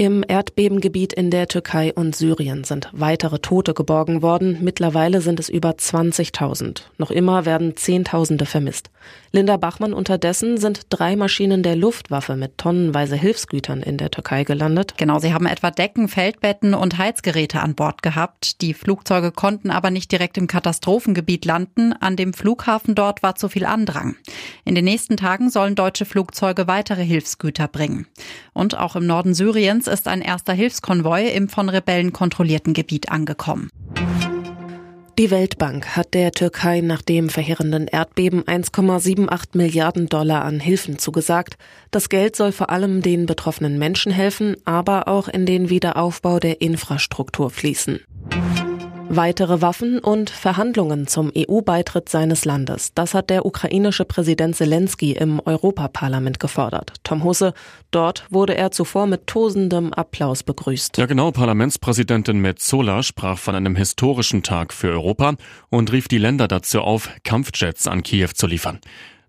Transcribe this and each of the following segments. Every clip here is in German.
Im Erdbebengebiet in der Türkei und Syrien sind weitere Tote geborgen worden. Mittlerweile sind es über 20.000. Noch immer werden Zehntausende vermisst. Linda Bachmann unterdessen sind drei Maschinen der Luftwaffe mit tonnenweise Hilfsgütern in der Türkei gelandet. Genau, sie haben etwa Decken, Feldbetten und Heizgeräte an Bord gehabt. Die Flugzeuge konnten aber nicht direkt im Katastrophengebiet landen. An dem Flughafen dort war zu viel Andrang. In den nächsten Tagen sollen deutsche Flugzeuge weitere Hilfsgüter bringen. Und auch im Norden Syriens ist ein erster Hilfskonvoi im von Rebellen kontrollierten Gebiet angekommen. Die Weltbank hat der Türkei nach dem verheerenden Erdbeben 1,78 Milliarden Dollar an Hilfen zugesagt. Das Geld soll vor allem den betroffenen Menschen helfen, aber auch in den Wiederaufbau der Infrastruktur fließen. Weitere Waffen und Verhandlungen zum EU-Beitritt seines Landes. Das hat der ukrainische Präsident Zelensky im Europaparlament gefordert. Tom Husse, dort wurde er zuvor mit tosendem Applaus begrüßt. Ja genau, Parlamentspräsidentin Metzola sprach von einem historischen Tag für Europa und rief die Länder dazu auf, Kampfjets an Kiew zu liefern.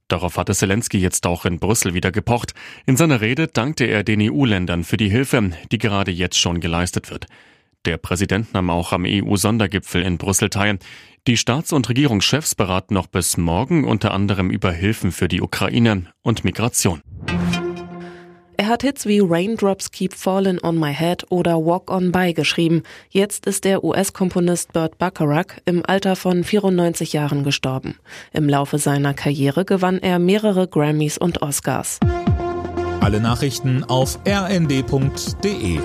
Darauf hatte Zelensky jetzt auch in Brüssel wieder gepocht. In seiner Rede dankte er den EU-Ländern für die Hilfe, die gerade jetzt schon geleistet wird. Der Präsident nahm auch am EU-Sondergipfel in Brüssel teil. Die Staats- und Regierungschefs beraten noch bis morgen unter anderem über Hilfen für die Ukraine und Migration. Er hat Hits wie Raindrops Keep Falling on My Head oder Walk On By geschrieben. Jetzt ist der US-Komponist Burt Bacharach im Alter von 94 Jahren gestorben. Im Laufe seiner Karriere gewann er mehrere Grammys und Oscars. Alle Nachrichten auf rnd.de